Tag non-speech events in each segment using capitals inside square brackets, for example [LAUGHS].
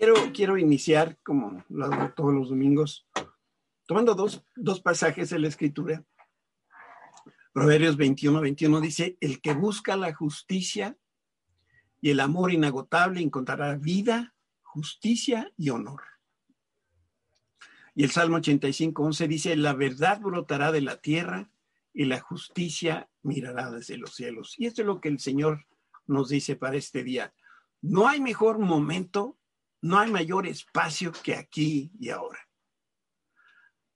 Quiero, quiero iniciar, como lo hago todos los domingos, tomando dos, dos pasajes de la Escritura. Proverbios 21, 21 dice, el que busca la justicia y el amor inagotable encontrará vida, justicia y honor. Y el Salmo 85, 11 dice, la verdad brotará de la tierra y la justicia mirará desde los cielos. Y esto es lo que el Señor nos dice para este día. No hay mejor momento no hay mayor espacio que aquí y ahora.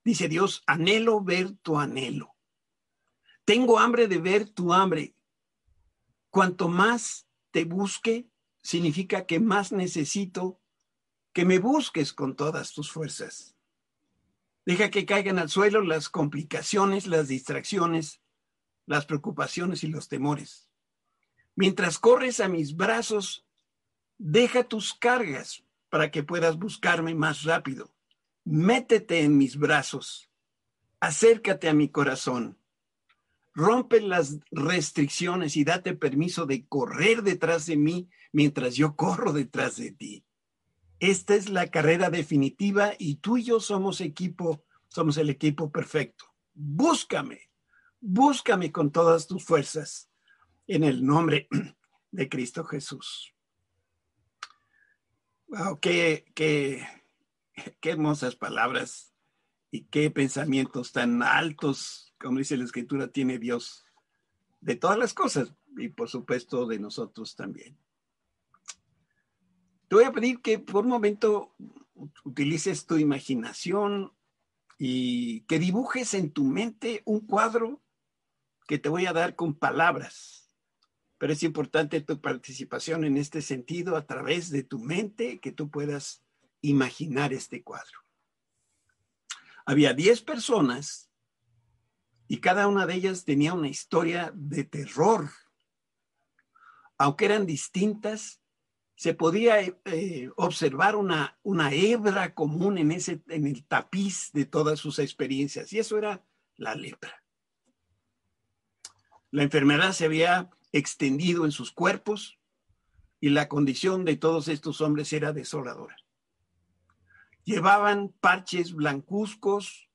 Dice Dios, anhelo ver tu anhelo. Tengo hambre de ver tu hambre. Cuanto más te busque, significa que más necesito que me busques con todas tus fuerzas. Deja que caigan al suelo las complicaciones, las distracciones, las preocupaciones y los temores. Mientras corres a mis brazos, deja tus cargas para que puedas buscarme más rápido. Métete en mis brazos, acércate a mi corazón, rompe las restricciones y date permiso de correr detrás de mí mientras yo corro detrás de ti. Esta es la carrera definitiva y tú y yo somos equipo, somos el equipo perfecto. Búscame, búscame con todas tus fuerzas en el nombre de Cristo Jesús. Wow, qué, qué, qué hermosas palabras y qué pensamientos tan altos, como dice la escritura, tiene Dios de todas las cosas y por supuesto de nosotros también. Te voy a pedir que por un momento utilices tu imaginación y que dibujes en tu mente un cuadro que te voy a dar con palabras pero es importante tu participación en este sentido a través de tu mente, que tú puedas imaginar este cuadro. Había 10 personas y cada una de ellas tenía una historia de terror. Aunque eran distintas, se podía eh, observar una, una hebra común en, ese, en el tapiz de todas sus experiencias, y eso era la lepra. La enfermedad se había extendido en sus cuerpos y la condición de todos estos hombres era desoladora. Llevaban parches blancuzcos,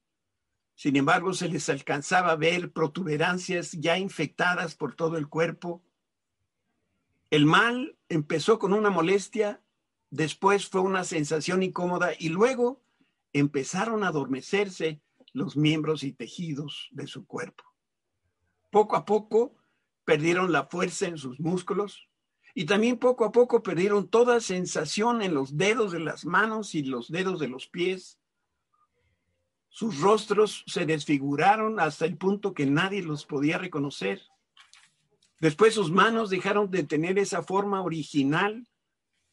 sin embargo se les alcanzaba a ver protuberancias ya infectadas por todo el cuerpo. El mal empezó con una molestia, después fue una sensación incómoda y luego empezaron a adormecerse los miembros y tejidos de su cuerpo. Poco a poco perdieron la fuerza en sus músculos y también poco a poco perdieron toda sensación en los dedos de las manos y los dedos de los pies. Sus rostros se desfiguraron hasta el punto que nadie los podía reconocer. Después sus manos dejaron de tener esa forma original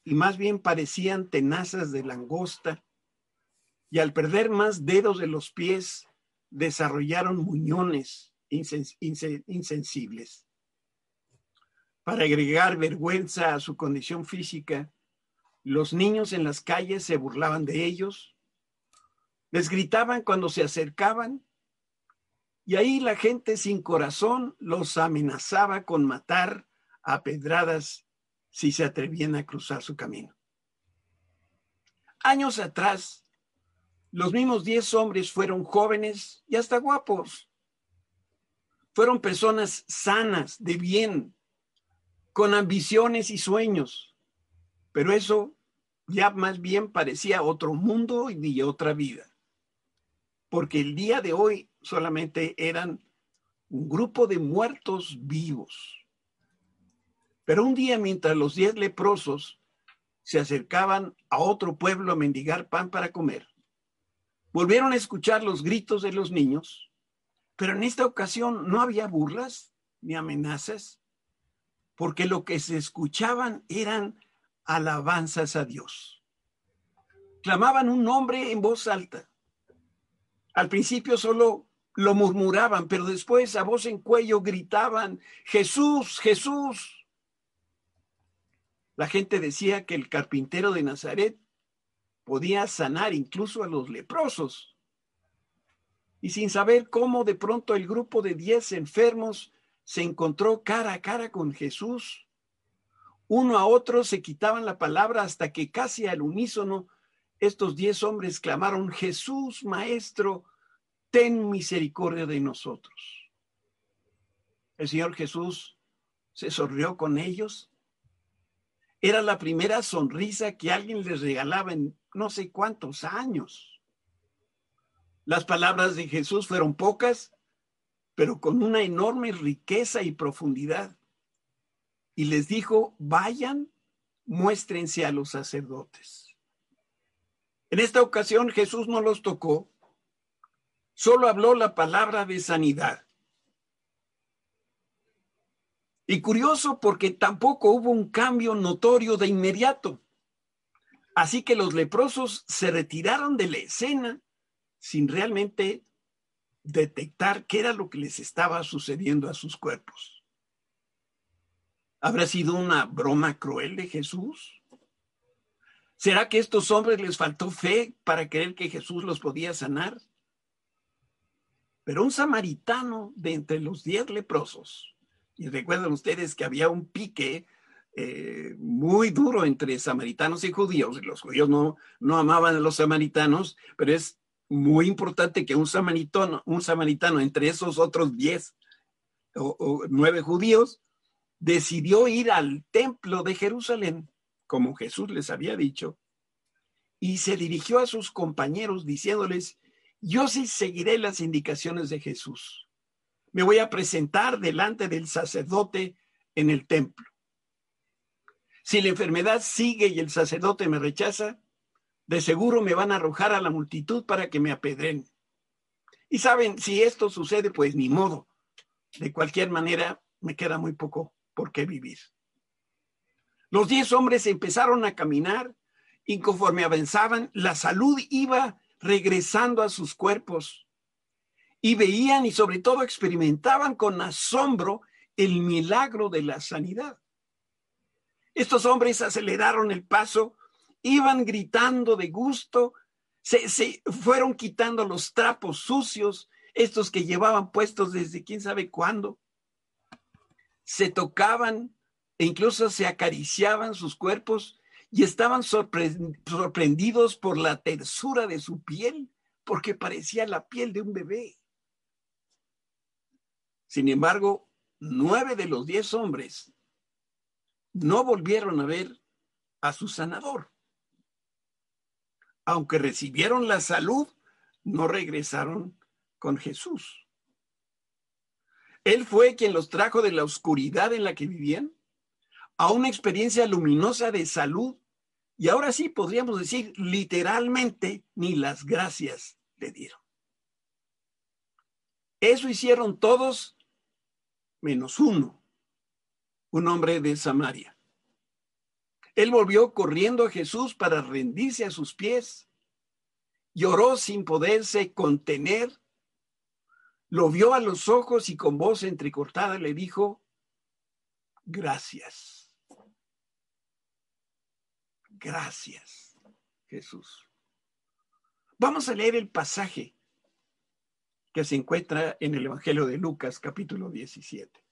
y más bien parecían tenazas de langosta. Y al perder más dedos de los pies, desarrollaron muñones insensibles para agregar vergüenza a su condición física, los niños en las calles se burlaban de ellos, les gritaban cuando se acercaban y ahí la gente sin corazón los amenazaba con matar a pedradas si se atrevían a cruzar su camino. Años atrás, los mismos diez hombres fueron jóvenes y hasta guapos. Fueron personas sanas, de bien, con ambiciones y sueños, pero eso ya más bien parecía otro mundo y otra vida, porque el día de hoy solamente eran un grupo de muertos vivos. Pero un día mientras los diez leprosos se acercaban a otro pueblo a mendigar pan para comer, volvieron a escuchar los gritos de los niños, pero en esta ocasión no había burlas ni amenazas, porque lo que se escuchaban eran alabanzas a Dios. Clamaban un nombre en voz alta. Al principio solo lo murmuraban, pero después a voz en cuello gritaban, Jesús, Jesús. La gente decía que el carpintero de Nazaret podía sanar incluso a los leprosos. Y sin saber cómo de pronto el grupo de diez enfermos se encontró cara a cara con Jesús. Uno a otro se quitaban la palabra hasta que casi al unísono estos diez hombres clamaron, Jesús, Maestro, ten misericordia de nosotros. El Señor Jesús se sonrió con ellos. Era la primera sonrisa que alguien les regalaba en no sé cuántos años. Las palabras de Jesús fueron pocas, pero con una enorme riqueza y profundidad. Y les dijo, vayan, muéstrense a los sacerdotes. En esta ocasión Jesús no los tocó, solo habló la palabra de sanidad. Y curioso porque tampoco hubo un cambio notorio de inmediato. Así que los leprosos se retiraron de la escena sin realmente detectar qué era lo que les estaba sucediendo a sus cuerpos. ¿Habrá sido una broma cruel de Jesús? ¿Será que a estos hombres les faltó fe para creer que Jesús los podía sanar? Pero un samaritano de entre los diez leprosos, y recuerdan ustedes que había un pique eh, muy duro entre samaritanos y judíos, los judíos no, no amaban a los samaritanos, pero es muy importante que un samaritano, un samaritano entre esos otros diez o nueve judíos decidió ir al templo de Jerusalén como Jesús les había dicho, y se dirigió a sus compañeros diciéndoles, yo sí seguiré las indicaciones de Jesús. Me voy a presentar delante del sacerdote en el templo. Si la enfermedad sigue y el sacerdote me rechaza, de seguro me van a arrojar a la multitud para que me apedren. Y saben, si esto sucede, pues ni modo. De cualquier manera, me queda muy poco por qué vivir. Los diez hombres empezaron a caminar y conforme avanzaban, la salud iba regresando a sus cuerpos. Y veían y sobre todo experimentaban con asombro el milagro de la sanidad. Estos hombres aceleraron el paso, iban gritando de gusto, se, se, fueron quitando los trapos sucios, estos que llevaban puestos desde quién sabe cuándo. Se tocaban e incluso se acariciaban sus cuerpos y estaban sorprendidos por la tersura de su piel, porque parecía la piel de un bebé. Sin embargo, nueve de los diez hombres no volvieron a ver a su sanador. Aunque recibieron la salud, no regresaron con Jesús. Él fue quien los trajo de la oscuridad en la que vivían a una experiencia luminosa de salud y ahora sí podríamos decir literalmente ni las gracias le dieron. Eso hicieron todos menos uno, un hombre de Samaria. Él volvió corriendo a Jesús para rendirse a sus pies. Lloró sin poderse contener. Lo vio a los ojos y con voz entrecortada le dijo, gracias. Gracias, Jesús. Vamos a leer el pasaje que se encuentra en el Evangelio de Lucas, capítulo 17.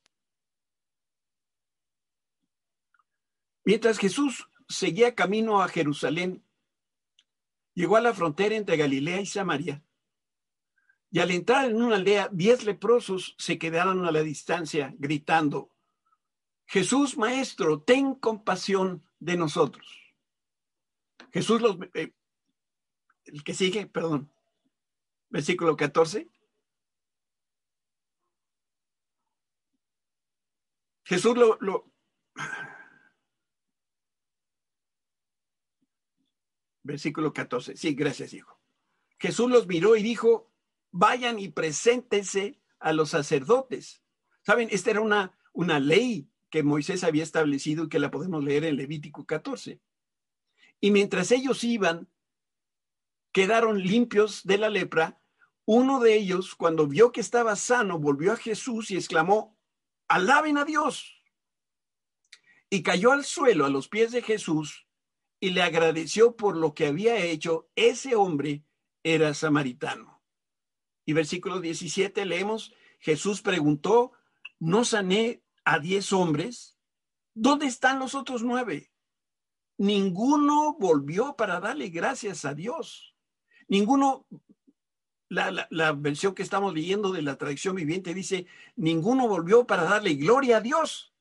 Mientras Jesús seguía camino a Jerusalén, llegó a la frontera entre Galilea y Samaria, y al entrar en una aldea, diez leprosos se quedaron a la distancia gritando, Jesús, Maestro, ten compasión de nosotros. Jesús los... Eh, el que sigue, perdón. Versículo 14. Jesús lo, lo, Versículo 14. Sí, gracias, hijo. Jesús los miró y dijo, vayan y preséntense a los sacerdotes. Saben, esta era una, una ley que Moisés había establecido y que la podemos leer en Levítico 14. Y mientras ellos iban, quedaron limpios de la lepra. Uno de ellos, cuando vio que estaba sano, volvió a Jesús y exclamó, alaben a Dios. Y cayó al suelo a los pies de Jesús y le agradeció por lo que había hecho. Ese hombre era samaritano. Y versículo 17 leemos, Jesús preguntó, ¿no sané a diez hombres? ¿Dónde están los otros nueve? Ninguno volvió para darle gracias a Dios. Ninguno, la, versión que estamos leyendo de la tradición viviente dice, ninguno volvió para darle gloria a Dios.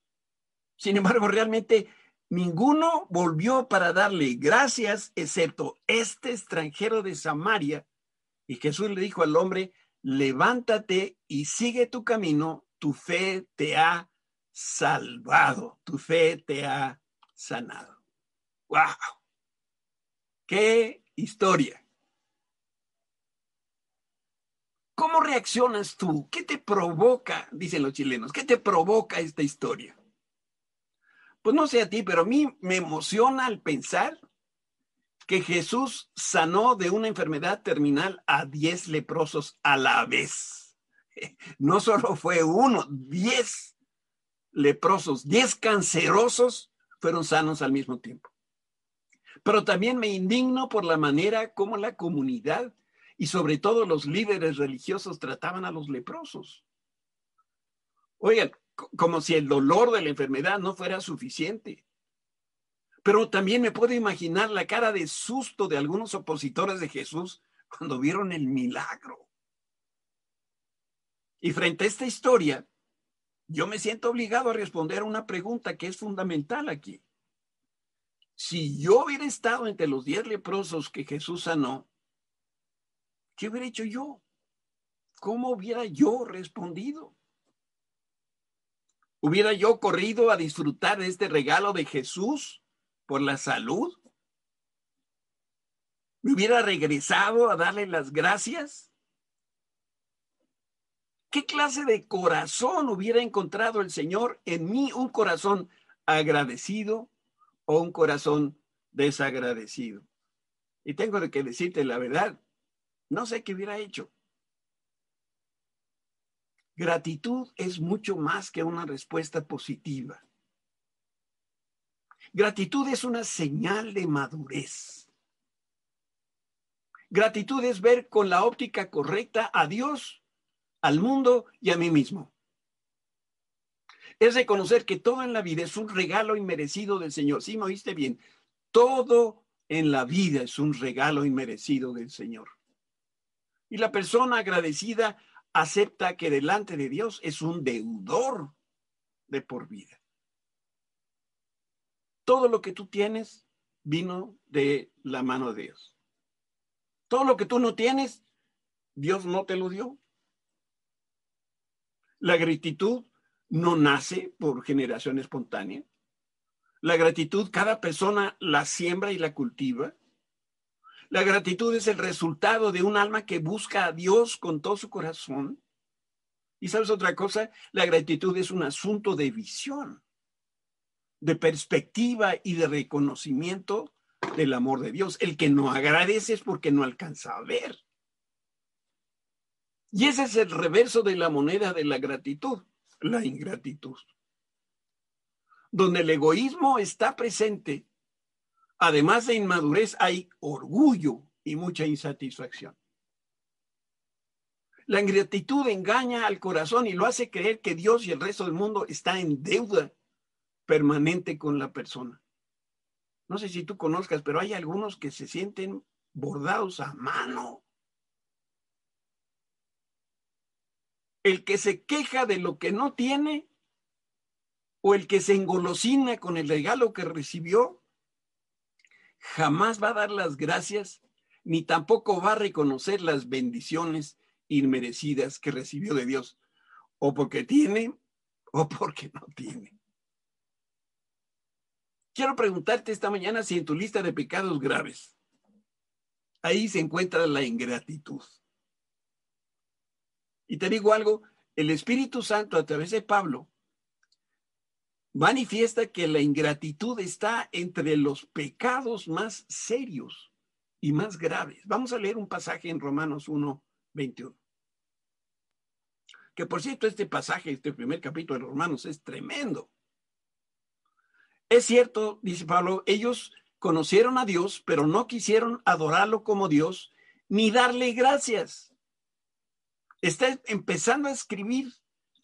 Sin embargo, realmente ninguno volvió para darle gracias, excepto este extranjero de Samaria. Y Jesús le dijo al hombre, levántate y sigue tu camino, tu fe te ha salvado, tu fe te ha sanado. ¡Wow! ¡Qué historia! ¿Cómo reaccionas tú? ¿Qué te provoca, dicen los chilenos, qué te provoca esta historia? Pues no sé a ti, pero a mí me emociona al pensar que Jesús sanó de una enfermedad terminal a diez leprosos a la vez. [LAUGHS] No solo fue uno, diez leprosos, diez cancerosos fueron sanos al mismo tiempo. Pero también me indigno por la manera como la comunidad y sobre todo los líderes religiosos trataban a los leprosos. Oigan, como si el dolor de la enfermedad no fuera suficiente. Pero también me puedo imaginar la cara de susto de algunos opositores de Jesús cuando vieron el milagro. Y frente a esta historia, yo me siento obligado a responder una pregunta que es fundamental aquí. Si yo hubiera estado entre los diez leprosos que Jesús sanó, ¿qué hubiera hecho yo? ¿Cómo hubiera yo respondido? ¿Hubiera yo corrido a disfrutar de este regalo de Jesús? por la salud? ¿Me hubiera regresado a darle las gracias? ¿Qué clase de corazón hubiera encontrado el Señor en mí? ¿Un corazón agradecido o un corazón desagradecido? Y tengo que decirte la verdad, no sé qué hubiera hecho. Gratitud es mucho más que una respuesta positiva. Gratitud es una señal de madurez. Gratitud es ver con la óptica correcta a Dios, al mundo y a mí mismo. Es reconocer que todo en la vida es un regalo inmerecido del Señor. Sí, me oíste bien. Todo en la vida es un regalo inmerecido del Señor. Y la persona agradecida acepta que delante de Dios es un deudor de por vida. Todo lo que tú tienes vino de la mano de Dios. Todo lo que tú no tienes, Dios no te lo dio. La gratitud no nace por generación espontánea. La gratitud cada persona la siembra y la cultiva. La gratitud es el resultado de un alma que busca a Dios con todo su corazón. Y sabes otra cosa, la gratitud es un asunto de visión de perspectiva y de reconocimiento del amor de Dios. El que no agradece es porque no alcanza a ver. Y ese es el reverso de la moneda de la gratitud, la ingratitud. Donde el egoísmo está presente, además de inmadurez, hay orgullo y mucha insatisfacción. La ingratitud engaña al corazón y lo hace creer que Dios y el resto del mundo está en deuda permanente con la persona. No sé si tú conozcas, pero hay algunos que se sienten bordados a mano. El que se queja de lo que no tiene o el que se engolosina con el regalo que recibió, jamás va a dar las gracias ni tampoco va a reconocer las bendiciones inmerecidas que recibió de Dios, o porque tiene o porque no tiene. Quiero preguntarte esta mañana si en tu lista de pecados graves, ahí se encuentra la ingratitud. Y te digo algo, el Espíritu Santo a través de Pablo manifiesta que la ingratitud está entre los pecados más serios y más graves. Vamos a leer un pasaje en Romanos 1, 21. Que por cierto, este pasaje, este primer capítulo de Romanos es tremendo. Es cierto, dice Pablo, ellos conocieron a Dios, pero no quisieron adorarlo como Dios ni darle gracias. Está empezando a escribir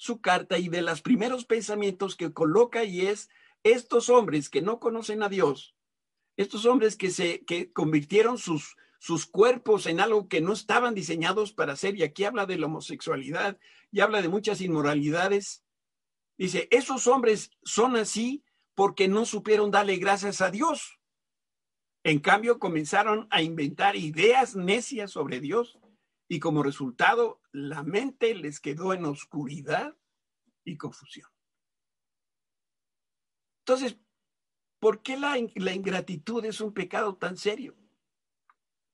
su carta y de los primeros pensamientos que coloca y es estos hombres que no conocen a Dios, estos hombres que se que convirtieron sus, sus cuerpos en algo que no estaban diseñados para hacer, y aquí habla de la homosexualidad y habla de muchas inmoralidades. Dice, esos hombres son así porque no supieron darle gracias a Dios. En cambio, comenzaron a inventar ideas necias sobre Dios y como resultado, la mente les quedó en oscuridad y confusión. Entonces, ¿por qué la, la ingratitud es un pecado tan serio?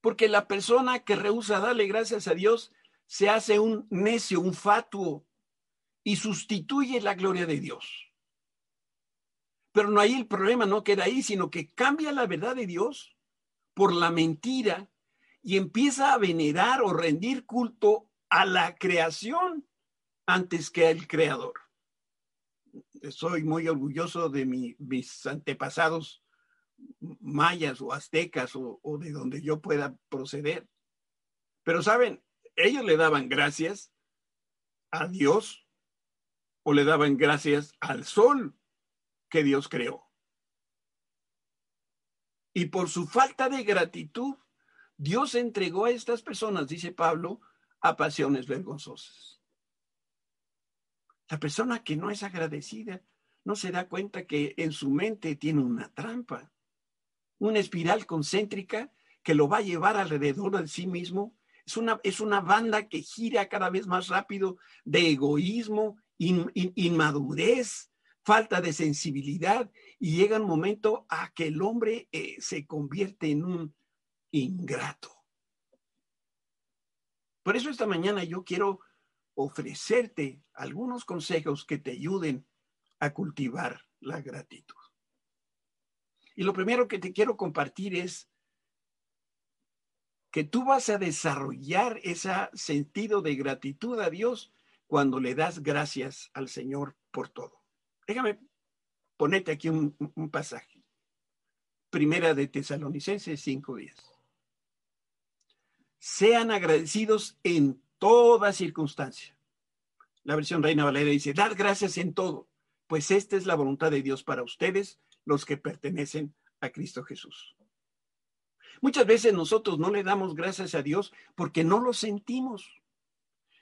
Porque la persona que rehúsa darle gracias a Dios se hace un necio, un fatuo y sustituye la gloria de Dios. Pero no hay el problema, no queda ahí, sino que cambia la verdad de Dios por la mentira y empieza a venerar o rendir culto a la creación antes que al creador. Soy muy orgulloso de mis antepasados mayas o aztecas o, de donde yo pueda proceder. Pero saben, ellos le daban gracias a Dios o le daban gracias al sol que Dios creó. Y por su falta de gratitud, Dios entregó a estas personas, dice Pablo, a pasiones vergonzosas. La persona que no es agradecida no se da cuenta que en su mente tiene una trampa una espiral concéntrica que lo va a llevar alrededor de sí mismo. Es una, es una banda que gira cada vez más rápido de egoísmo, inmadurez, falta de sensibilidad y llega un momento a que el hombre eh, se convierte en un ingrato. Por eso esta mañana yo quiero ofrecerte algunos consejos que te ayuden a cultivar la gratitud. Y lo primero que te quiero compartir es que tú vas a desarrollar ese sentido de gratitud a Dios cuando le das gracias al Señor por todo. Déjame ponerte aquí un, pasaje. Primera de Tesalonicenses 5.10. Sean agradecidos en toda circunstancia. La versión Reina Valera dice, dad gracias en todo, pues esta es la voluntad de Dios para ustedes los que pertenecen a Cristo Jesús. Muchas veces nosotros no le damos gracias a Dios porque no lo sentimos.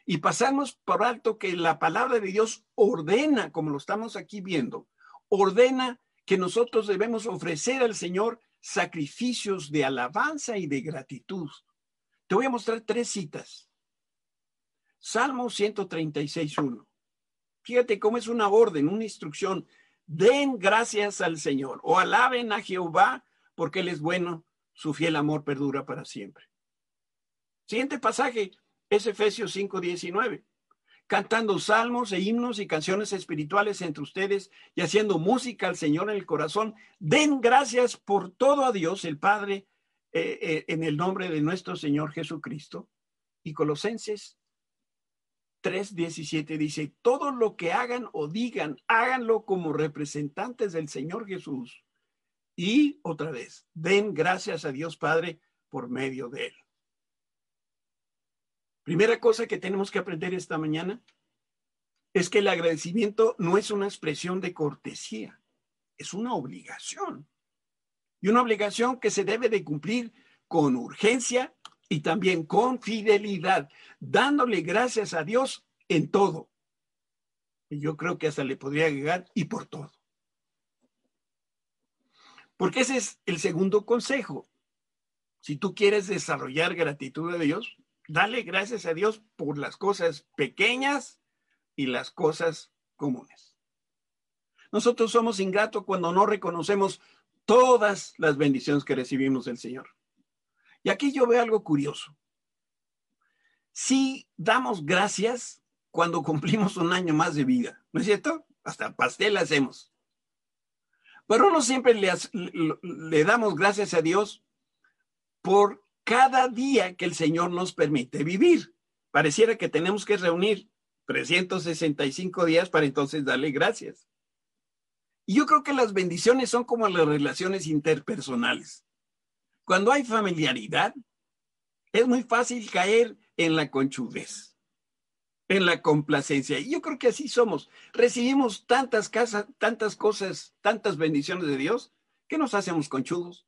Y pasamos por alto que la palabra de Dios ordena, como lo estamos aquí viendo, ordena que nosotros debemos ofrecer al Señor sacrificios de alabanza y de gratitud. Te voy a mostrar tres citas. Salmo 136.1. Fíjate cómo es una orden, una instrucción den gracias al Señor o alaben a Jehová porque Él es bueno, su fiel amor perdura para siempre. Siguiente pasaje es Efesios 5:19. Cantando salmos e himnos y canciones espirituales entre ustedes y haciendo música al Señor en el corazón, den gracias por todo a Dios el Padre eh, eh, en el nombre de nuestro Señor Jesucristo. Y Colosenses 3.17 dice, todo lo que hagan o digan, háganlo como representantes del Señor Jesús. Y otra vez, den gracias a Dios Padre por medio de él. Primera cosa que tenemos que aprender esta mañana es que el agradecimiento no es una expresión de cortesía, es una obligación. Y una obligación que se debe de cumplir con urgencia y también con fidelidad, dándole gracias a Dios en todo. Y yo creo que hasta le podría agregar y por todo. Porque ese es el segundo consejo. Si tú quieres desarrollar gratitud a Dios, dale gracias a Dios por las cosas pequeñas y las cosas comunes. Nosotros somos ingratos cuando no reconocemos todas las bendiciones que recibimos del Señor. Y aquí yo veo algo curioso. Si damos gracias cuando cumplimos un año más de vida, ¿no es cierto? Hasta pastel hacemos. Pero no siempre le, le damos gracias a Dios por cada día que el Señor nos permite vivir. Pareciera que tenemos que reunir 365 días para entonces darle gracias. Y yo creo que las bendiciones son como las relaciones interpersonales. Cuando hay familiaridad, es muy fácil caer en la conchudez. en la complacencia. Y yo creo que así somos. Recibimos tantas casas, tantas cosas, tantas bendiciones de Dios, que nos hacemos conchudos.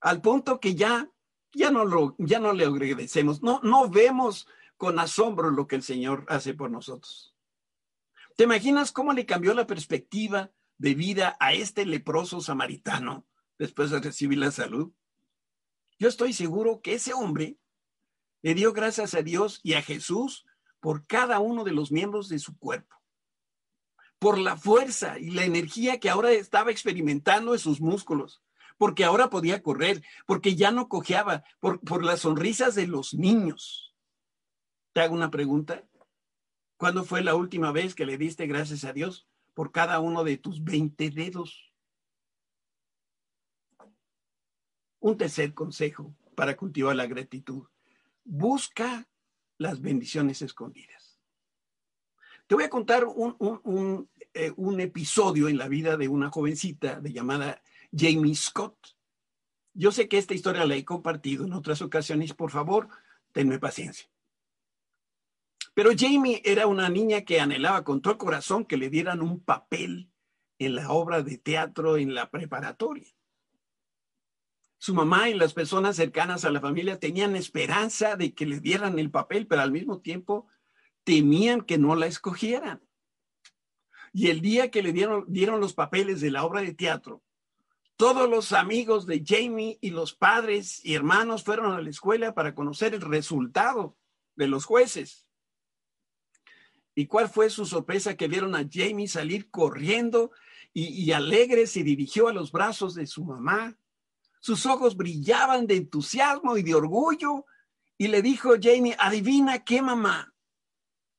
Al punto que ya, ya no lo, ya no le agradecemos. No, no vemos con asombro lo que el Señor hace por nosotros. ¿Te imaginas cómo le cambió la perspectiva de vida a este leproso samaritano después de recibir la salud? Yo estoy seguro que ese hombre le dio gracias a Dios y a Jesús por cada uno de los miembros de su cuerpo, por la fuerza y la energía que ahora estaba experimentando en sus músculos, porque ahora podía correr, porque ya no cojeaba, por, por las sonrisas de los niños. Te hago una pregunta. ¿Cuándo fue la última vez que le diste gracias a Dios por cada uno de tus 20 dedos? Un tercer consejo para cultivar la gratitud busca las bendiciones escondidas. Te voy a contar eh, un, episodio en la vida de una jovencita de llamada Jamie Scott. Yo sé que esta historia la he compartido en otras ocasiones, por favor, tenme paciencia. Pero Jamie era una niña que anhelaba con todo el corazón que le dieran un papel en la obra de teatro en la preparatoria. Su mamá y las personas cercanas a la familia tenían esperanza de que le dieran el papel, pero al mismo tiempo temían que no la escogieran. Y el día que le dieron, dieron los papeles de la obra de teatro, todos los amigos de Jamie y los padres y hermanos fueron a la escuela para conocer el resultado de los jueces. ¿Y cuál fue su sorpresa que vieron a Jamie salir corriendo y, y alegre se dirigió a los brazos de su mamá sus ojos brillaban de entusiasmo y de orgullo. Y le dijo Jamie, adivina qué mamá.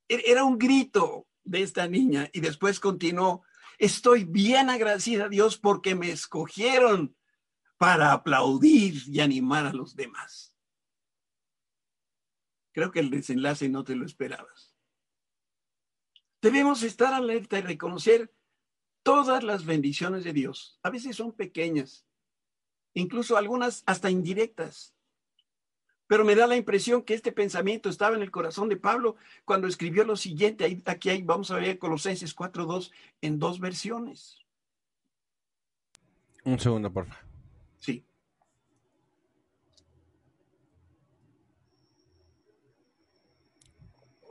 E-, era un grito de esta niña. Y después continuó, estoy bien agradecida a Dios porque me escogieron para aplaudir y animar a los demás. Creo que el desenlace no te lo esperabas. Debemos estar alerta y reconocer todas las bendiciones de Dios. A veces son pequeñas, incluso algunas hasta indirectas. Pero me da la impresión que este pensamiento estaba en el corazón de Pablo cuando escribió lo siguiente. Aquí hay, vamos a ver Colosenses 4.2 en dos versiones. Un segundo, por favor. Sí.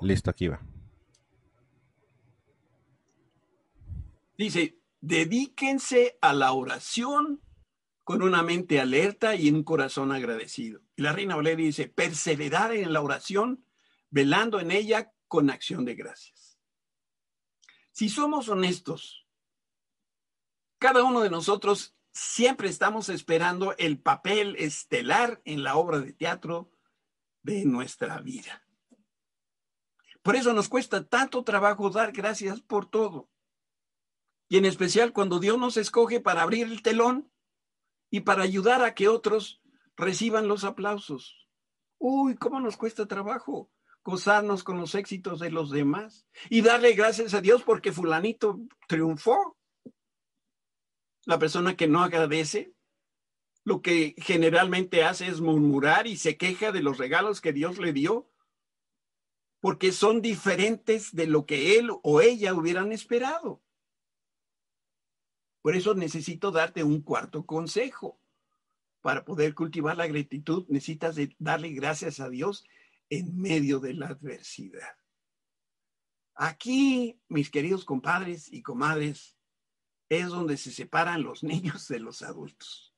Listo, aquí va. Dice, dedíquense a la oración con una mente alerta y un corazón agradecido. Y la reina Valeria dice, perseverar en la oración, velando en ella con acción de gracias. Si somos honestos, cada uno de nosotros siempre estamos esperando el papel estelar en la obra de teatro de nuestra vida. Por eso nos cuesta tanto trabajo dar gracias por todo. Y en especial cuando Dios nos escoge para abrir el telón y para ayudar a que otros reciban los aplausos. Uy, ¿cómo nos cuesta trabajo gozarnos con los éxitos de los demás y darle gracias a Dios porque fulanito triunfó? La persona que no agradece, lo que generalmente hace es murmurar y se queja de los regalos que Dios le dio, porque son diferentes de lo que él o ella hubieran esperado. Por eso necesito darte un cuarto consejo. Para poder cultivar la gratitud necesitas darle gracias a Dios en medio de la adversidad. Aquí, mis queridos compadres y comadres, es donde se separan los [LAUGHS] niños de los adultos.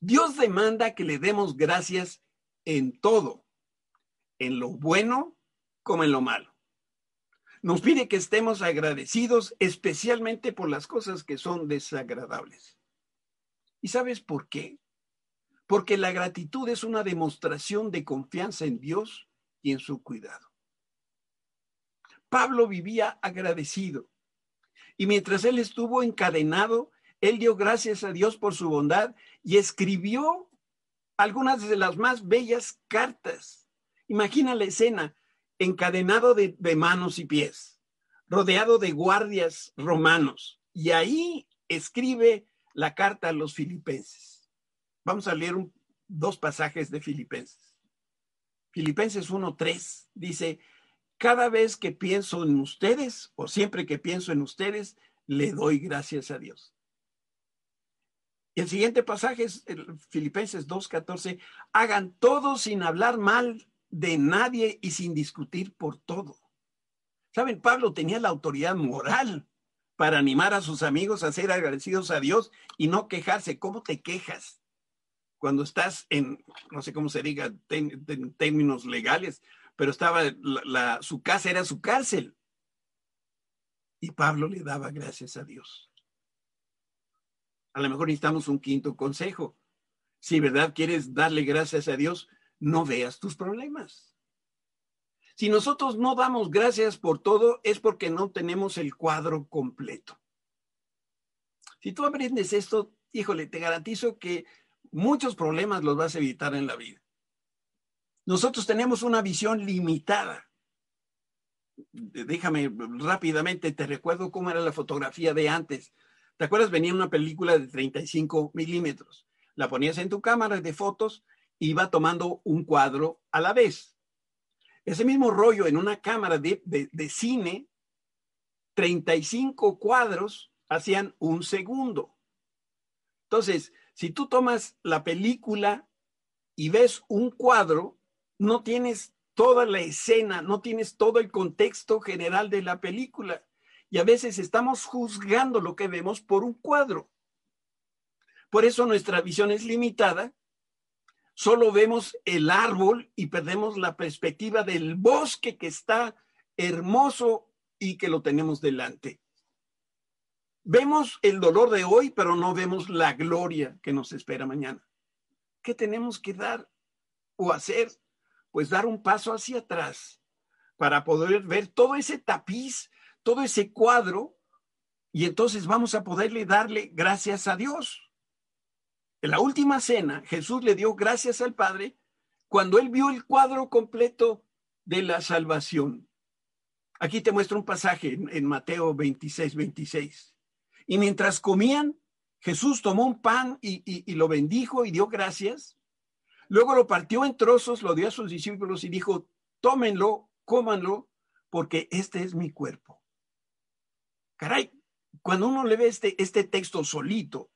Dios demanda que le demos gracias en todo, en lo bueno como en lo malo. Nos pide que estemos agradecidos especialmente por las cosas que son desagradables. ¿Y sabes por qué? Porque la gratitud es una demostración de confianza en Dios y en su cuidado. Pablo vivía agradecido y mientras él estuvo encadenado, él dio gracias a Dios por su bondad y escribió algunas de las más bellas cartas. Imagina la escena, encadenado de, manos y pies, rodeado de guardias romanos. Y ahí escribe la carta a los filipenses. Vamos a leer dos pasajes de Filipenses. Filipenses 1.3 dice, cada vez que pienso en ustedes o siempre que pienso en ustedes, le doy gracias a Dios. El siguiente pasaje es el Filipenses 2.14, hagan todo sin hablar mal de nadie y sin discutir por todo. Saben, Pablo tenía la autoridad moral para animar a sus amigos a ser agradecidos a Dios y no quejarse. ¿Cómo te quejas? Cuando estás en, no sé cómo se diga en términos legales, pero estaba, la, su casa era su cárcel. Y Pablo le daba gracias a Dios. A lo mejor necesitamos un quinto consejo. Si verdad quieres darle gracias a Dios, no veas tus problemas. Si nosotros no damos gracias por todo, es porque no tenemos el cuadro completo. Si tú aprendes esto, híjole, te garantizo que muchos problemas los vas a evitar en la vida. Nosotros tenemos una visión limitada. Déjame rápidamente, te recuerdo cómo era la fotografía de antes. ¿Te acuerdas? Venía una película de 35 milímetros. La ponías en tu cámara de fotos iba tomando un cuadro a la vez. Ese mismo rollo en una cámara de, de, de cine, 35 cuadros hacían un segundo. Entonces, si tú tomas la película y ves un cuadro, no tienes toda la escena, no tienes todo el contexto general de la película. Y a veces estamos juzgando lo que vemos por un cuadro. Por eso nuestra visión es limitada. Solo vemos el árbol y perdemos la perspectiva del bosque que está hermoso y que lo tenemos delante. Vemos el dolor de hoy, pero no vemos la gloria que nos espera mañana. ¿Qué tenemos que dar o hacer pues dar un paso hacia atrás para poder ver todo ese tapiz, todo ese cuadro, y entonces vamos a poderle darle gracias a Dios. En la última cena, Jesús le dio gracias al Padre cuando él vio el cuadro completo de la salvación. Aquí te muestro un pasaje en, Mateo 26, 26. Y mientras comían, Jesús tomó un pan y, y lo bendijo y dio gracias Luego lo partió en trozos, lo dio a sus discípulos y dijo, tómenlo, cómanlo, porque este es mi cuerpo. Caray, cuando uno le ve este, este texto solito,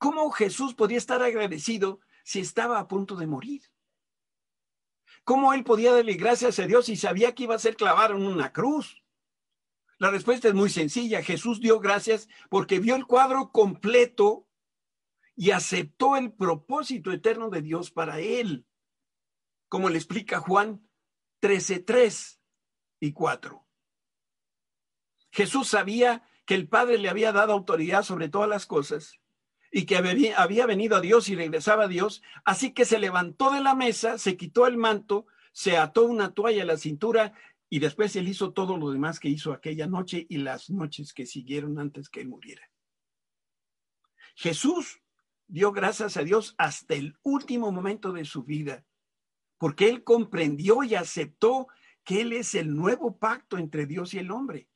¿cómo Jesús podía estar agradecido si estaba a punto de morir? ¿Cómo él podía darle gracias a Dios si sabía que iba a ser clavado en una cruz? La respuesta es muy sencilla. Jesús dio gracias porque vio el cuadro completo y aceptó el propósito eterno de Dios para él, como le explica Juan 13:3 y 4. Jesús sabía que el Padre le había dado autoridad sobre todas las cosas y que había venido a Dios y regresaba a Dios, así que se levantó de la mesa, se quitó el manto, se ató una toalla a la cintura y después él hizo todo lo demás que hizo aquella noche y las noches que siguieron antes que él muriera. Jesús dio gracias a Dios hasta el último momento de su vida, porque él comprendió y aceptó que él es el nuevo pacto entre Dios y el hombre.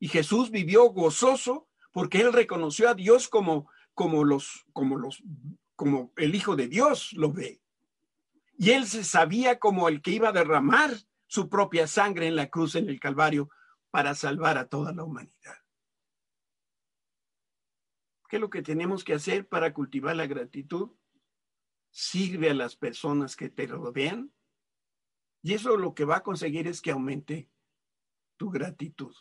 Y Jesús vivió gozoso porque él reconoció a Dios como como los como los como el hijo de Dios lo ve. Y él se sabía como el que iba a derramar su propia sangre en la cruz en el Calvario para salvar a toda la humanidad. ¿Qué es lo que tenemos que hacer para cultivar la gratitud? Sirve a las personas que te rodean. Y eso lo que va a conseguir es que aumente tu gratitud.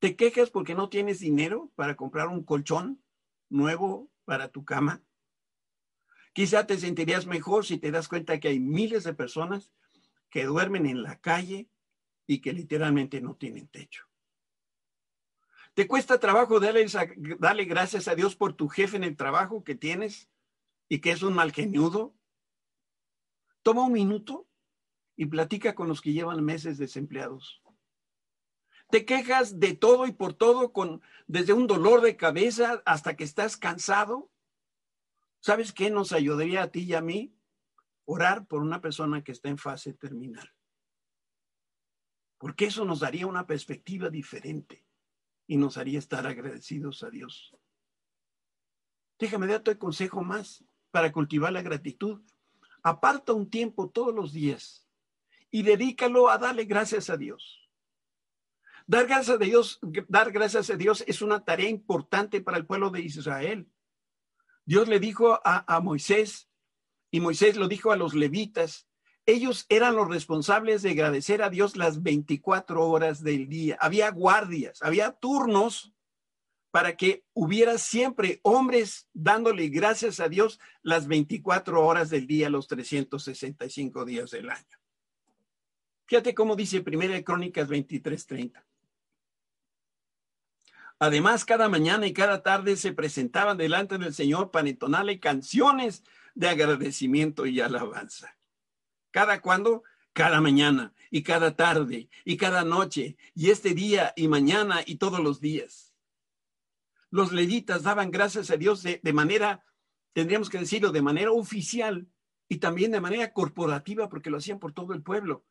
¿Te quejas porque no tienes dinero para comprar un colchón nuevo para tu cama? Quizá te sentirías mejor si te das cuenta que hay miles de personas que duermen en la calle y que literalmente no tienen techo. ¿Te cuesta trabajo darle, darle gracias a Dios por tu jefe en el trabajo que tienes y que es un mal geniudo? Toma un minuto y platica con los que llevan meses desempleados. Te quejas de todo y por todo, con, desde un dolor de cabeza hasta que estás cansado. ¿Sabes qué nos ayudaría a ti y a mí? Orar por una persona que está en fase terminal. Porque eso nos daría una perspectiva diferente y nos haría estar agradecidos a Dios. Déjame darte consejo más para cultivar la gratitud. aparta un tiempo todos los días y dedícalo a darle gracias a Dios. Dar gracias a Dios, dar gracias a Dios es una tarea importante para el pueblo de Israel. Dios le dijo a, Moisés, y Moisés lo dijo a los levitas, ellos eran los responsables de agradecer a Dios las 24 horas del día. Había guardias, había turnos para que hubiera siempre hombres dándole gracias a Dios las 24 horas del día, los 365 días del año. Fíjate cómo dice Primera Crónicas 23:30. Además, cada mañana y cada tarde se presentaban delante del Señor para entonarle canciones de agradecimiento y alabanza. ¿Cada cuándo? Cada mañana y cada tarde y cada noche y este día y mañana y todos los días los levitas daban gracias a Dios de, manera, tendríamos que decirlo, de manera oficial y también de manera corporativa, porque lo hacían por todo el pueblo.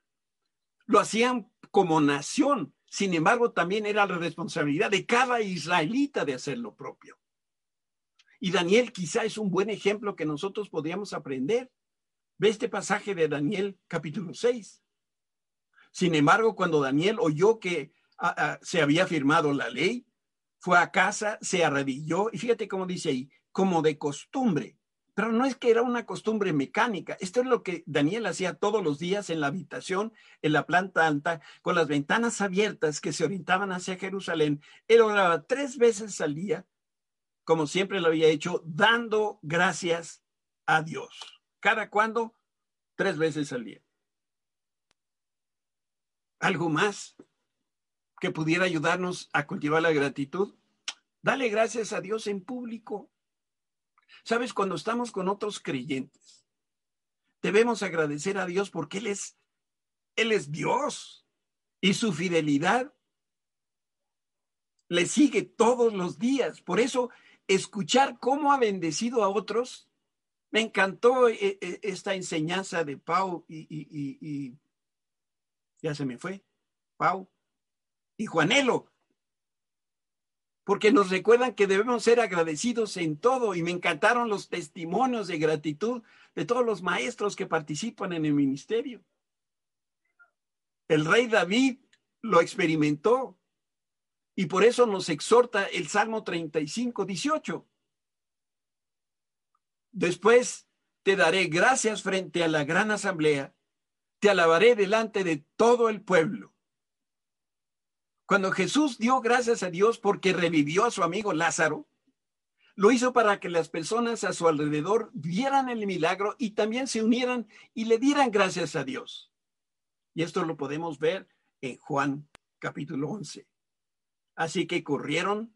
Lo hacían como nación. Sin embargo, también era la responsabilidad de cada israelita de hacer lo propio. Y Daniel quizá es un buen ejemplo que nosotros podríamos aprender. Ve este pasaje de Daniel capítulo 6. Sin embargo, cuando Daniel oyó que ah, ah, se había firmado la ley, fue a casa, se arrodilló y fíjate cómo dice ahí, como de costumbre. Pero no es que era una costumbre mecánica. Esto es lo que Daniel hacía todos los días en la habitación, en la planta alta, con las ventanas abiertas que se orientaban hacia Jerusalén. Él oraba tres veces al día, como siempre lo había hecho, dando gracias a Dios. ¿Cada cuándo? Tres veces al día. ¿Algo más? que pudiera ayudarnos a cultivar la gratitud? Dale gracias a Dios en público. Sabes, cuando estamos con otros creyentes, debemos agradecer a Dios porque Él es, Él es Dios y su fidelidad le sigue todos los días. Por eso, escuchar cómo ha bendecido a otros, me encantó eh, eh, esta enseñanza de Pau y, y ya se me fue, Pau y Juanelo, porque nos recuerdan que debemos ser agradecidos en todo y me encantaron los testimonios de gratitud de todos los maestros que participan en el ministerio. El rey David lo experimentó y por eso nos exhorta el Salmo 35, 18. Después te daré gracias frente a la gran asamblea, te alabaré delante de todo el pueblo. Cuando Jesús dio gracias a Dios porque revivió a su amigo Lázaro, lo hizo para que las personas a su alrededor vieran el milagro y también se unieran y le dieran gracias a Dios. Y esto lo podemos ver en Juan capítulo 11. Así que corrieron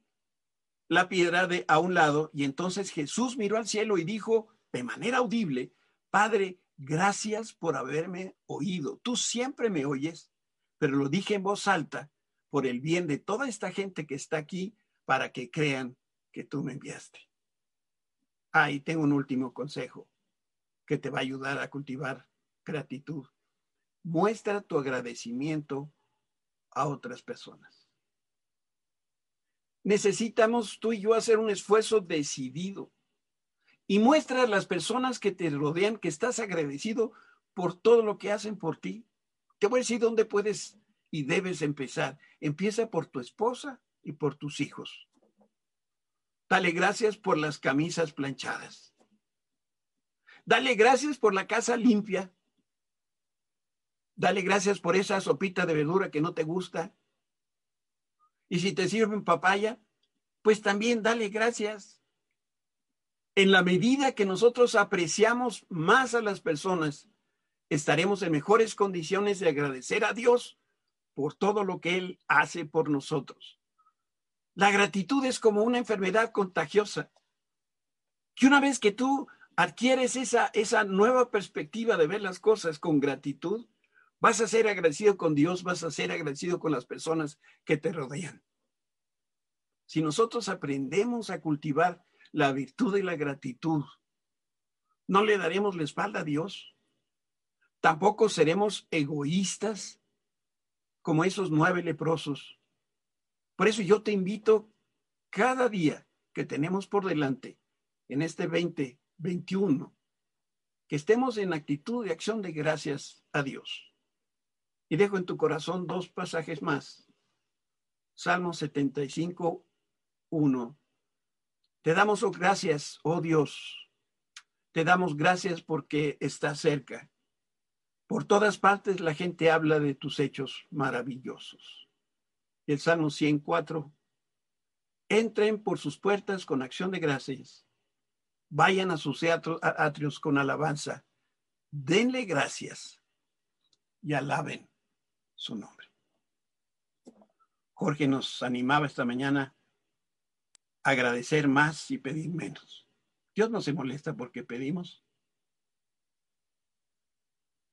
la piedra de a un lado y entonces Jesús miró al cielo y dijo de manera audible, Padre, gracias por haberme oído. Tú siempre me oyes, pero lo dije en voz alta por el bien de toda esta gente que está aquí para que crean que tú me enviaste. Ahí tengo un último consejo que te va a ayudar a cultivar gratitud. Muestra tu agradecimiento a otras personas. Necesitamos tú y yo hacer un esfuerzo decidido y muestra a las personas que te rodean que estás agradecido por todo lo que hacen por ti. Te voy a decir dónde puedes y debes empezar. Empieza por tu esposa y por tus hijos. Dale gracias por las camisas planchadas. Dale gracias por la casa limpia. Dale gracias por esa sopita de verdura que no te gusta. Y si te sirven papaya, pues también dale gracias. En la medida que nosotros apreciamos más a las personas, estaremos en mejores condiciones de agradecer a Dios por todo lo que Él hace por nosotros. La gratitud es como una enfermedad contagiosa, que una vez que tú adquieres esa, esa nueva perspectiva de ver las cosas con gratitud, vas a ser agradecido con Dios, vas a ser agradecido con las personas que te rodean. Si nosotros aprendemos a cultivar la virtud y la gratitud, no le daremos la espalda a Dios. Tampoco seremos egoístas como esos nueve leprosos. Por eso yo te invito cada día que tenemos por delante en este 2021, que estemos en actitud de acción de gracias a Dios. Y dejo en tu corazón dos pasajes más. Salmo 75, 1. Te damos oh, gracias, oh Dios. Te damos gracias porque estás cerca. Por todas partes la gente habla de tus hechos maravillosos. El Salmo 104. Entren por sus puertas con acción de gracias. Vayan a sus atrios con alabanza. Denle gracias y alaben su nombre. Jorge nos animaba esta mañana a agradecer más y pedir menos. Dios no se molesta porque pedimos.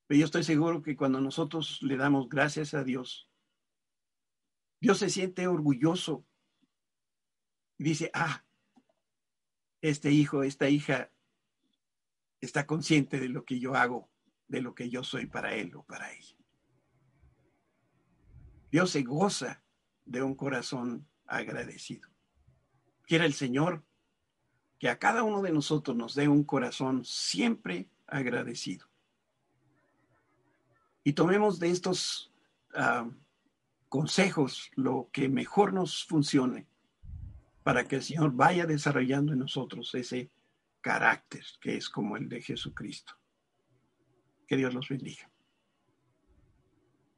Pero yo estoy seguro que cuando nosotros le damos gracias a Dios, Dios se siente orgulloso y dice, ah, este hijo, esta hija está consciente de lo que yo hago, de lo que yo soy para él o para ella. Dios se goza de un corazón agradecido. Quiera el Señor que a cada uno de nosotros nos dé un corazón siempre agradecido. Y tomemos de estos ah, consejos lo que mejor nos funcione para que el Señor vaya desarrollando en nosotros ese carácter que es como el de Jesucristo. Que Dios los bendiga.